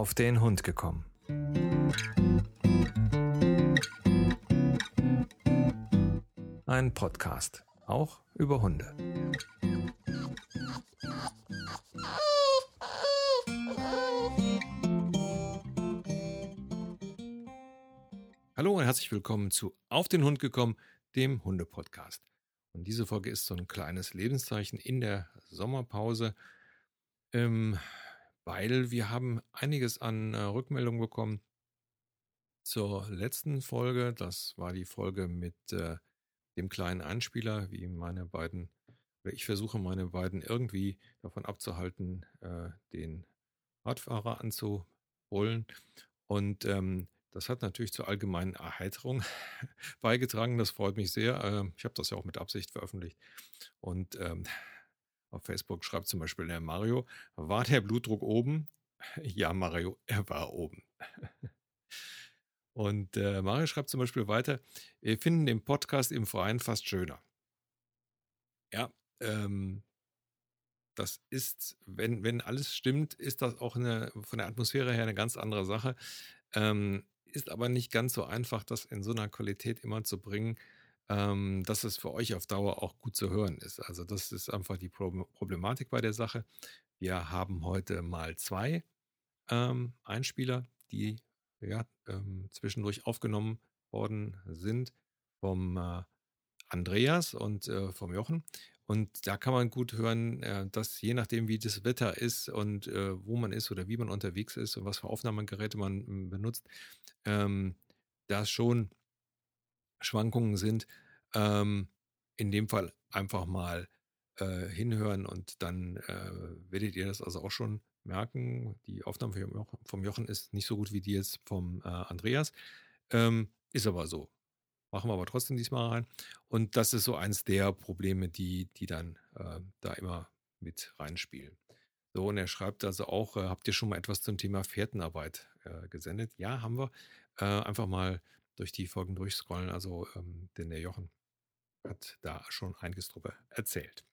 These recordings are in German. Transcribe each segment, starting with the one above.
auf den Hund gekommen. Ein Podcast, auch über Hunde. Hallo und herzlich willkommen zu Auf den Hund gekommen, dem Hunde-Podcast. Und diese Folge ist so ein kleines Lebenszeichen in der Sommerpause, ähm, weil wir haben einiges an äh, Rückmeldungen bekommen zur letzten Folge. Das war die Folge mit äh, dem kleinen Einspieler, wie meine beiden, oder ich versuche meine beiden irgendwie davon abzuhalten, äh, den Radfahrer anzuholen. Und ähm, das hat natürlich zur allgemeinen Erheiterung beigetragen. Das freut mich sehr. Ähm, ich habe das ja auch mit Absicht veröffentlicht. Und ähm, auf Facebook schreibt zum Beispiel der Mario, war der Blutdruck oben? Ja, Mario, er war oben. Und äh, Mario schreibt zum Beispiel weiter, wir finden den Podcast im Freien fast schöner. Ja, ähm, das ist, wenn, wenn alles stimmt, ist das auch eine, von der Atmosphäre her eine ganz andere Sache. Ähm, ist aber nicht ganz so einfach, das in so einer Qualität immer zu bringen, ähm, dass es für euch auf Dauer auch gut zu hören ist. Also das ist einfach die Problematik bei der Sache. Wir haben heute mal zwei ähm, Einspieler, die ja, ähm, zwischendurch aufgenommen worden sind vom äh, Andreas und äh, vom Jochen. Und da kann man gut hören, äh, dass je nachdem, wie das Wetter ist und äh, wo man ist oder wie man unterwegs ist und was für Aufnahmegeräte man ähm, benutzt, ähm, da schon Schwankungen sind. Ähm, in dem Fall einfach mal äh, hinhören und dann äh, werdet ihr das also auch schon merken. Die Aufnahme vom Jochen, ist nicht so gut wie die jetzt vom äh, Andreas. Ähm, ist aber so. Machen wir aber trotzdem diesmal rein. Und das ist so eins der Probleme, die, die dann äh, da immer mit reinspielen. So, und er schreibt also auch, äh, habt ihr schon mal etwas zum Thema Fährtenarbeit äh, gesendet? Ja, haben wir. Äh, einfach mal durch die Folgen durchscrollen. Also, ähm, denn der Jochen hat da schon einiges drüber erzählt.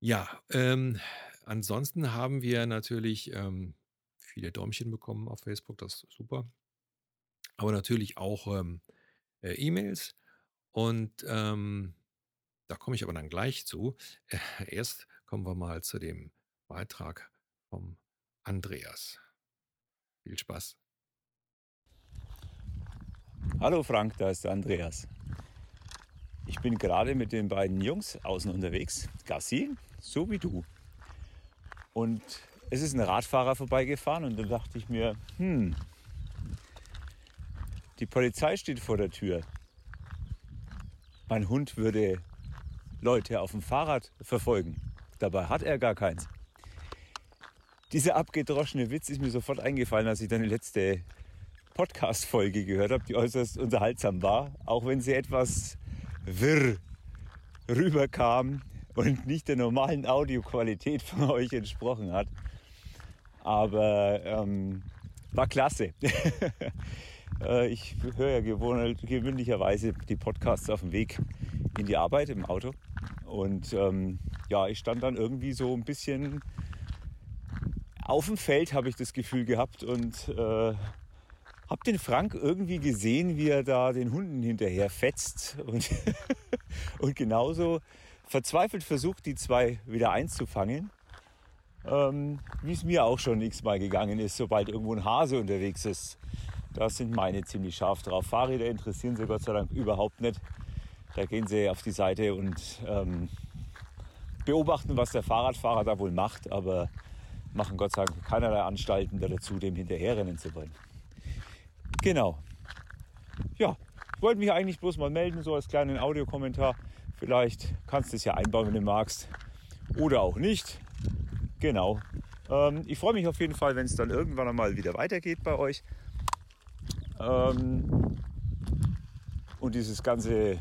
Ja, ähm, ansonsten haben wir natürlich ähm, viele Däumchen bekommen auf Facebook, das ist super aber natürlich auch ähm, äh, E-Mails. Und ähm, da komme ich aber dann gleich zu. Äh, erst kommen wir mal zu dem Beitrag vom Andreas. Viel Spaß. Hallo Frank, da ist der Andreas. Ich bin gerade mit den beiden Jungs außen unterwegs, Gassi, so wie du. Und es ist ein Radfahrer vorbeigefahren und dann dachte ich mir, hm, die Polizei steht vor der Tür. Mein Hund würde Leute auf dem Fahrrad verfolgen. Dabei hat er gar keins. Dieser abgedroschene Witz ist mir sofort eingefallen, als ich deine letzte Podcast-Folge gehört habe, die äußerst unterhaltsam war, auch wenn sie etwas wirr rüberkam und nicht der normalen Audioqualität von euch entsprochen hat. Aber ähm, war klasse. Äh, ich höre ja gewöhnlicherweise die Podcasts auf dem Weg in die Arbeit im Auto. Und ähm, ja, ich stand dann irgendwie so ein bisschen auf dem Feld, habe ich das Gefühl gehabt. Und äh, habe den Frank irgendwie gesehen, wie er da den Hunden hinterher fetzt. Und, und genauso verzweifelt versucht, die zwei wieder einzufangen. Ähm, wie es mir auch schon x-mal gegangen ist, sobald irgendwo ein Hase unterwegs ist. Da sind meine ziemlich scharf drauf. Fahrräder interessieren sie Gott sei Dank überhaupt nicht. Da gehen sie auf die Seite und ähm, beobachten, was der Fahrradfahrer da wohl macht, aber machen Gott sei Dank keinerlei Anstalten dazu, dem hinterherrennen zu wollen. Genau. Ja, ich wollte mich eigentlich bloß mal melden, so als kleinen Audiokommentar. Vielleicht kannst du es ja einbauen, wenn du magst. Oder auch nicht. Genau. Ähm, ich freue mich auf jeden Fall, wenn es dann irgendwann einmal wieder weitergeht bei euch. Ähm, und dieses ganze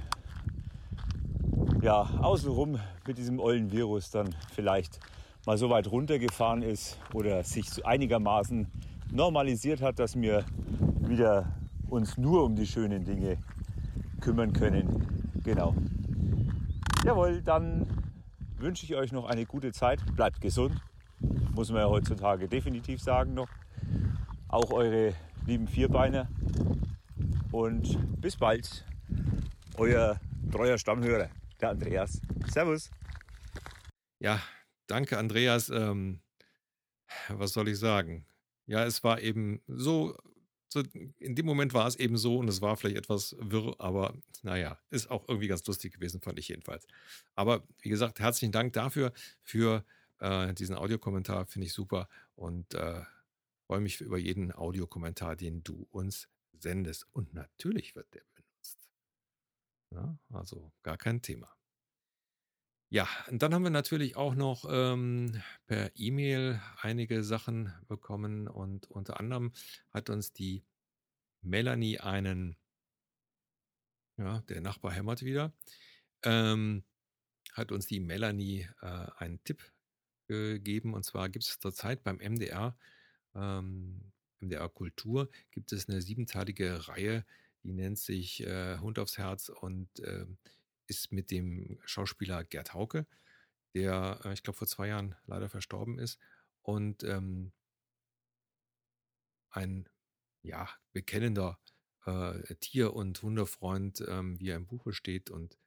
ja, außenrum mit diesem ollen Virus dann vielleicht mal so weit runtergefahren ist oder sich einigermaßen normalisiert hat, dass wir wieder uns nur um die schönen Dinge kümmern können. Genau. Jawohl, dann wünsche ich euch noch eine gute Zeit. Bleibt gesund muss man ja heutzutage definitiv sagen noch. Auch eure lieben Vierbeiner. Und bis bald, euer treuer Stammhörer, der Andreas. Servus. Ja, danke Andreas. Ähm, was soll ich sagen? Ja, es war eben so, so, in dem Moment war es eben so und es war vielleicht etwas wirr, aber naja, ist auch irgendwie ganz lustig gewesen, fand ich jedenfalls. Aber wie gesagt, herzlichen Dank dafür, für äh, diesen Audiokommentar, finde ich super und äh, freue mich über jeden Audiokommentar, den du uns sendest. Und natürlich wird der benutzt. Ja, also gar kein Thema. Ja, und dann haben wir natürlich auch noch ähm, per E-Mail einige Sachen bekommen und unter anderem hat uns die Melanie einen, ja, der Nachbar hämmert wieder, ähm, hat uns die Melanie äh, einen Tipp gegeben. Und zwar gibt es zurzeit beim MDR, ähm, MDR Kultur, gibt es eine siebenteilige Reihe, die nennt sich äh, Hund aufs Herz und äh, ist mit dem Schauspieler Gerd Hauke, der, äh, ich glaube, vor zwei Jahren leider verstorben ist. Und ähm, ein ja, bekennender äh, Tier- und Hundefreund, ähm, wie er im Buche steht. Und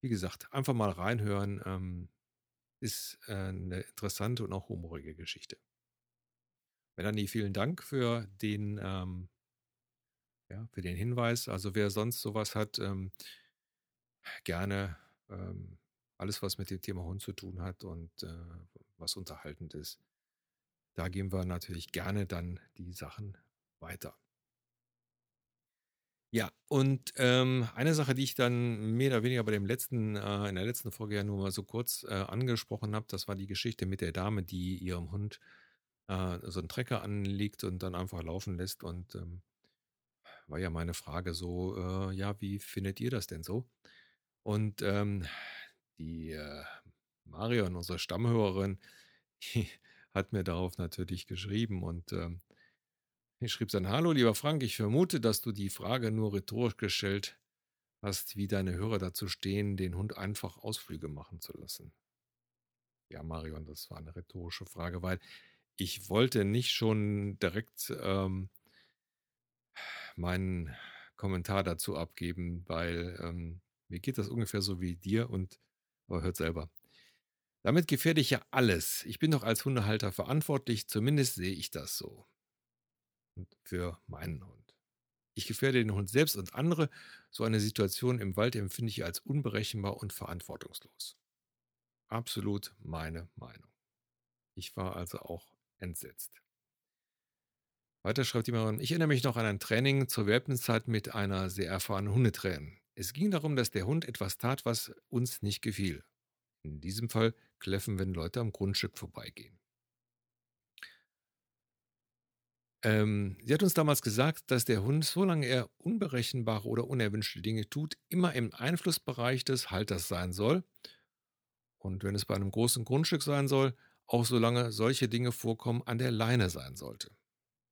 wie gesagt, einfach mal reinhören. Ähm, ist äh, eine interessante und auch humorige Geschichte. Melanie, vielen Dank für den, ähm, ja, für den Hinweis. Also wer sonst sowas hat, ähm, gerne ähm, alles, was mit dem Thema Hund zu tun hat und äh, was unterhaltend ist. Da geben wir natürlich gerne dann die Sachen weiter. Ja, und ähm, eine Sache, die ich dann mehr oder weniger bei dem letzten, äh, in der letzten Folge ja nur mal so kurz äh, angesprochen habe, das war die Geschichte mit der Dame, die ihrem Hund äh, so einen Trecker anlegt und dann einfach laufen lässt. Und ähm, war ja meine Frage so, äh, ja, wie findet ihr das denn so? Und ähm, die äh, Marion, unsere Stammhörerin, die hat mir darauf natürlich geschrieben und ähm, ich schrieb dann, hallo lieber Frank, ich vermute, dass du die Frage nur rhetorisch gestellt hast, wie deine Hörer dazu stehen, den Hund einfach Ausflüge machen zu lassen. Ja, Marion, das war eine rhetorische Frage, weil ich wollte nicht schon direkt ähm, meinen Kommentar dazu abgeben, weil ähm, mir geht das ungefähr so wie dir und aber hört selber. Damit gefährde ich ja alles. Ich bin doch als Hundehalter verantwortlich, zumindest sehe ich das so. Und für meinen Hund. Ich gefährde den Hund selbst und andere. So eine Situation im Wald empfinde ich als unberechenbar und verantwortungslos. Absolut meine Meinung. Ich war also auch entsetzt. Weiter schreibt jemand, ich erinnere mich noch an ein Training zur Welpenzeit mit einer sehr erfahrenen Hundetrainerin. Es ging darum, dass der Hund etwas tat, was uns nicht gefiel. In diesem Fall kläffen, wenn Leute am Grundstück vorbeigehen. Ähm, sie hat uns damals gesagt, dass der Hund, solange er unberechenbare oder unerwünschte Dinge tut, immer im Einflussbereich des Halters sein soll. Und wenn es bei einem großen Grundstück sein soll, auch solange solche Dinge vorkommen, an der Leine sein sollte.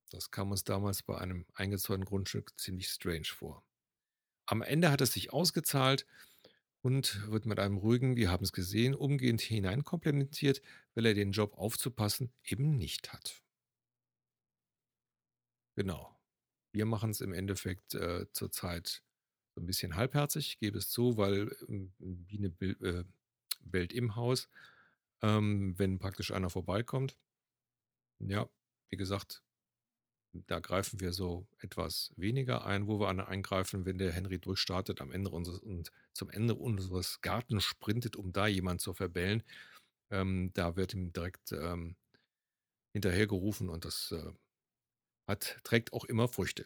Das kam uns damals bei einem eingezäunten Grundstück ziemlich strange vor. Am Ende hat es sich ausgezahlt und wird mit einem ruhigen, wir haben es gesehen, umgehend hineinkomplementiert, weil er den Job aufzupassen eben nicht hat. Genau. Wir machen es im Endeffekt äh, zurzeit so ein bisschen halbherzig, gebe es zu, weil ähm, wie eine Bild, äh, Welt im Haus, ähm, wenn praktisch einer vorbeikommt. Ja, wie gesagt, da greifen wir so etwas weniger ein, wo wir eingreifen, wenn der Henry durchstartet am Ende unseres und zum Ende unseres Gartens sprintet, um da jemand zu verbellen. Ähm, da wird ihm direkt ähm, hinterhergerufen und das äh, hat, trägt auch immer Früchte.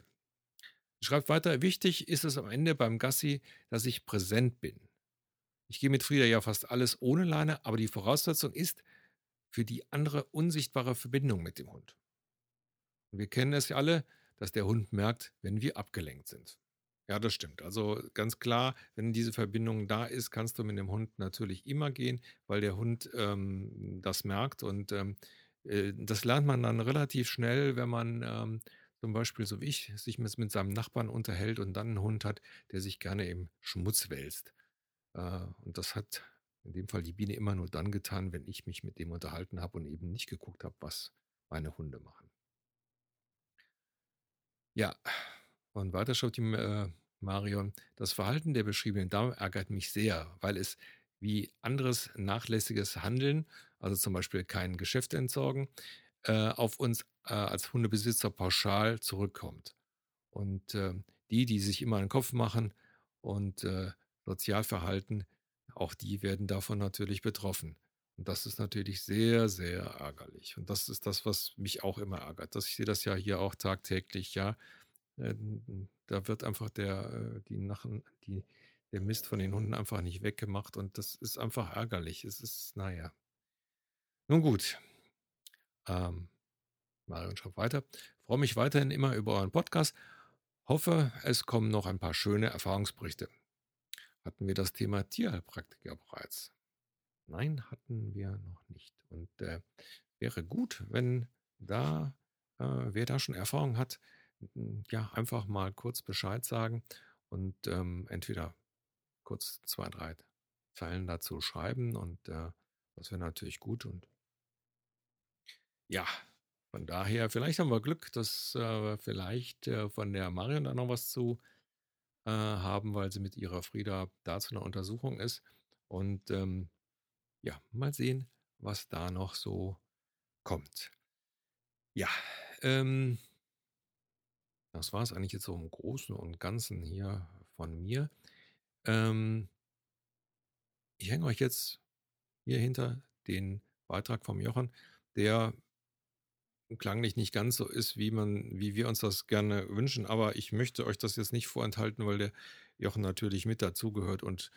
Schreibt weiter, wichtig ist es am Ende beim Gassi, dass ich präsent bin. Ich gehe mit Frieda ja fast alles ohne Leine, aber die Voraussetzung ist für die andere unsichtbare Verbindung mit dem Hund. Und wir kennen es ja alle, dass der Hund merkt, wenn wir abgelenkt sind. Ja, das stimmt. Also ganz klar, wenn diese Verbindung da ist, kannst du mit dem Hund natürlich immer gehen, weil der Hund ähm, das merkt. Und ähm, äh, das lernt man dann relativ schnell, wenn man ähm, zum Beispiel, so wie ich, sich mit, mit, seinem Nachbarn unterhält und dann einen Hund hat, der sich gerne im Schmutz wälzt. Äh, und das hat in dem Fall die Biene immer nur dann getan, wenn ich mich mit dem unterhalten habe und eben nicht geguckt habe, was meine Hunde machen. Ja, und weiter schreibt die äh, Marion, das Verhalten der beschriebenen Dame ärgert mich sehr, weil es wie anderes nachlässiges Handeln, also zum Beispiel kein Geschäft entsorgen, äh, auf uns äh, als Hundebesitzer pauschal zurückkommt. Und äh, die, die sich immer einen Kopf machen und äh, Sozialverhalten, auch die werden davon natürlich betroffen. Und das ist natürlich sehr, sehr ärgerlich. Und das ist das, was mich auch immer ärgert. Dass ich sehe das ja hier auch tagtäglich, ja. Äh, da wird einfach der, äh, die Nachen, die, der Mist von den Hunden einfach nicht weggemacht und das ist einfach ärgerlich. Es ist, naja. Nun gut. Ähm, Marion schreibt weiter. Freue mich weiterhin immer über euren Podcast. Hoffe, es kommen noch ein paar schöne Erfahrungsberichte. Hatten wir das Thema Tierheilpraktiker bereits? Nein, hatten wir noch nicht. Und äh, wäre gut, wenn da, äh, wer da schon Erfahrung hat, ja, einfach mal kurz Bescheid sagen und ähm, entweder kurz zwei, drei Zeilen dazu schreiben und äh, das wäre natürlich gut und ja, von daher, vielleicht haben wir Glück, dass äh, vielleicht äh, von der Marion da noch was zu äh, haben, weil sie mit ihrer Frieda da zu einer Untersuchung ist. Und ähm, ja, mal sehen, was da noch so kommt. Ja, ähm, das war es eigentlich jetzt so im Großen und Ganzen hier von mir. Ähm, ich hänge euch jetzt hier hinter den Beitrag vom Jochen, der klanglich nicht ganz so ist, wie man, wie wir uns das gerne wünschen. Aber ich möchte euch das jetzt nicht vorenthalten, weil der Jochen natürlich mit dazugehört und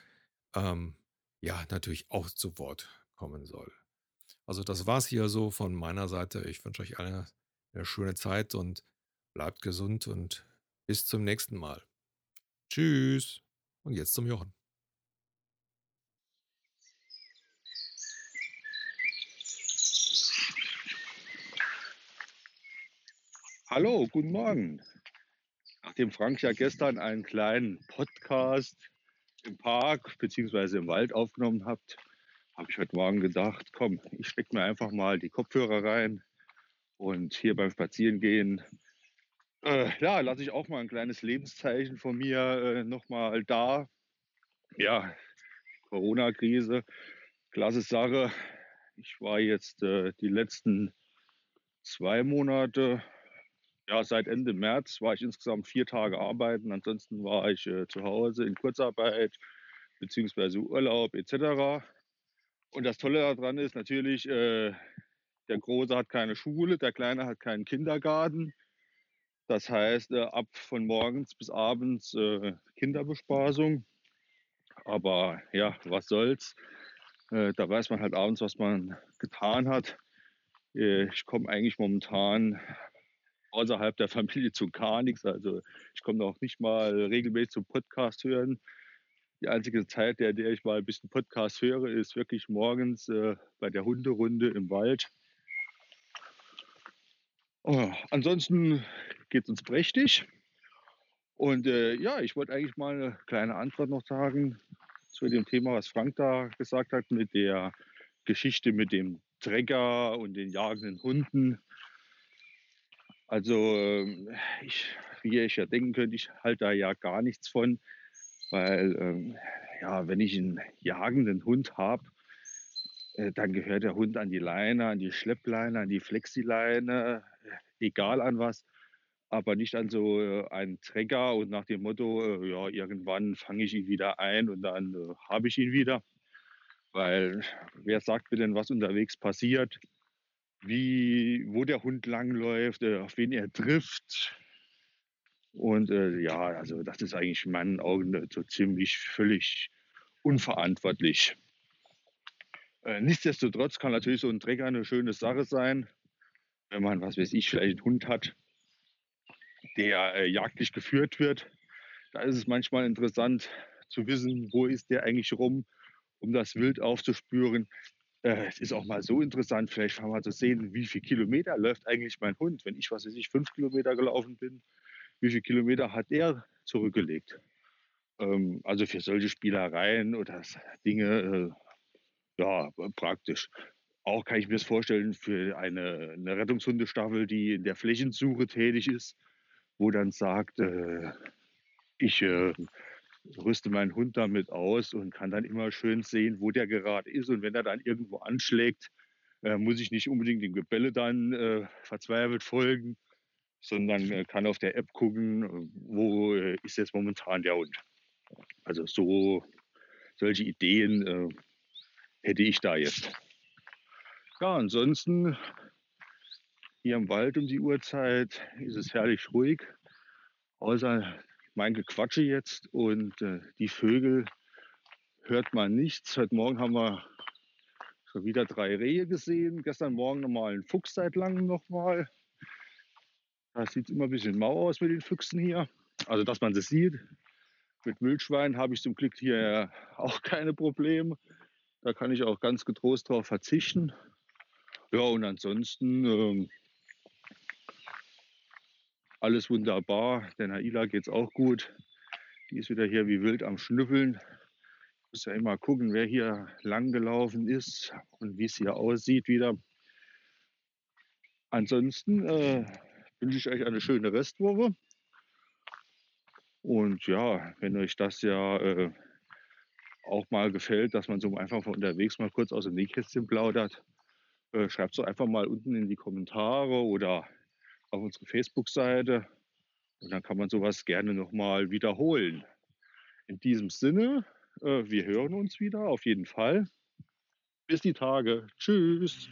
ähm, ja, natürlich auch zu Wort kommen soll. Also das war's hier so von meiner Seite. Ich wünsche euch alle eine schöne Zeit und bleibt gesund und bis zum nächsten Mal. Tschüss. Und jetzt zum Jochen. Hallo, guten Morgen. Nachdem Frank ja gestern einen kleinen Podcast im Park bzw. im Wald aufgenommen hat, habe ich heute Morgen gedacht, komm, ich stecke mir einfach mal die Kopfhörer rein und hier beim Spazierengehen, äh, ja, lasse ich auch mal ein kleines Lebenszeichen von mir äh, nochmal da. Ja, Corona-Krise, klasse Sache. Ich war jetzt äh, die letzten zwei Monate, ja, seit Ende März war ich insgesamt vier Tage arbeiten. Ansonsten war ich äh, zu Hause in Kurzarbeit beziehungsweise Urlaub etc. Und das Tolle daran ist natürlich, äh, der Große hat keine Schule, der Kleine hat keinen Kindergarten. Das heißt, äh, ab von morgens bis abends äh, Kinderbespaßung. Aber ja, was soll's. Äh, da weiß man halt abends, was man getan hat. Äh, ich komme eigentlich momentan außerhalb der Familie zu gar nichts. Also ich komme noch nicht mal regelmäßig zum Podcast hören. Die einzige Zeit, der, der ich mal ein bisschen Podcast höre, ist wirklich morgens äh, bei der Hunderunde im Wald. Oh, ansonsten geht es uns prächtig. Und äh, ja, ich wollte eigentlich mal eine kleine Antwort noch sagen zu dem Thema, was Frank da gesagt hat, mit der Geschichte mit dem Trecker und den jagenden Hunden. Also, ähm, ich, wie ihr euch ja denken könnt, ich halte da ja gar nichts von, weil, ähm, ja, wenn ich einen jagenden Hund habe, äh, dann gehört der Hund an die Leine, an die Schleppleine, an die Flexileine, äh, egal an was, aber nicht an so äh, einen Trecker und nach dem Motto, äh, ja, irgendwann fange ich ihn wieder ein und dann äh, habe ich ihn wieder. Weil wer sagt mir denn, was unterwegs passiert, wie, wo der Hund langläuft, äh, auf wen er trifft. Und äh, ja, also das ist eigentlich in meinen Augen so ziemlich völlig unverantwortlich. Äh, nichtsdestotrotz kann natürlich so ein Trecker eine schöne Sache sein, wenn man, was weiß ich, vielleicht einen Hund hat, der äh, jagdlich geführt wird. Da ist es manchmal interessant zu wissen, wo ist der eigentlich rum, um das Wild aufzuspüren. Äh, es ist auch mal so interessant, vielleicht mal zu sehen, wie viele Kilometer läuft eigentlich mein Hund. Wenn ich, was weiß ich, fünf Kilometer gelaufen bin, wie viele Kilometer hat er zurückgelegt? Ähm, also für solche Spielereien oder Dinge, äh, ja, praktisch. Auch kann ich mir das vorstellen für eine, eine Rettungshundestaffel, die in der Flächensuche tätig ist, wo dann sagt, äh, ich äh, rüste meinen Hund damit aus und kann dann immer schön sehen, wo der gerade ist. Und wenn er dann irgendwo anschlägt, äh, muss ich nicht unbedingt dem Gebelle dann äh, verzweifelt folgen, sondern äh, kann auf der App gucken, wo äh, ist jetzt momentan der Hund. Also so solche Ideen äh, hätte ich da jetzt. Ja, ansonsten hier im Wald um die Uhrzeit ist es herrlich ruhig, außer mein Gequatsche jetzt und äh, die Vögel hört man nichts. Heute Morgen haben wir schon wieder drei Rehe gesehen. Gestern Morgen nochmal einen Fuchs seit langem nochmal. Da sieht immer ein bisschen mau aus mit den Füchsen hier. Also, dass man das sieht. Mit Wildschweinen habe ich zum Glück hier auch keine Probleme. Da kann ich auch ganz getrost drauf verzichten. Ja, und ansonsten ähm, alles wunderbar. Der Naila geht es auch gut. Die ist wieder hier wie wild am Schnüffeln. Muss ja immer gucken, wer hier lang gelaufen ist und wie es hier aussieht wieder. Ansonsten äh, wünsche ich euch eine schöne Restwoche. Und ja, wenn euch das ja äh, auch mal gefällt, dass man so einfach von unterwegs mal kurz aus dem Nähkästchen plaudert, äh, schreibt es doch einfach mal unten in die Kommentare oder auf unsere Facebook-Seite. Und dann kann man sowas gerne nochmal wiederholen. In diesem Sinne, äh, wir hören uns wieder, auf jeden Fall. Bis die Tage. Tschüss.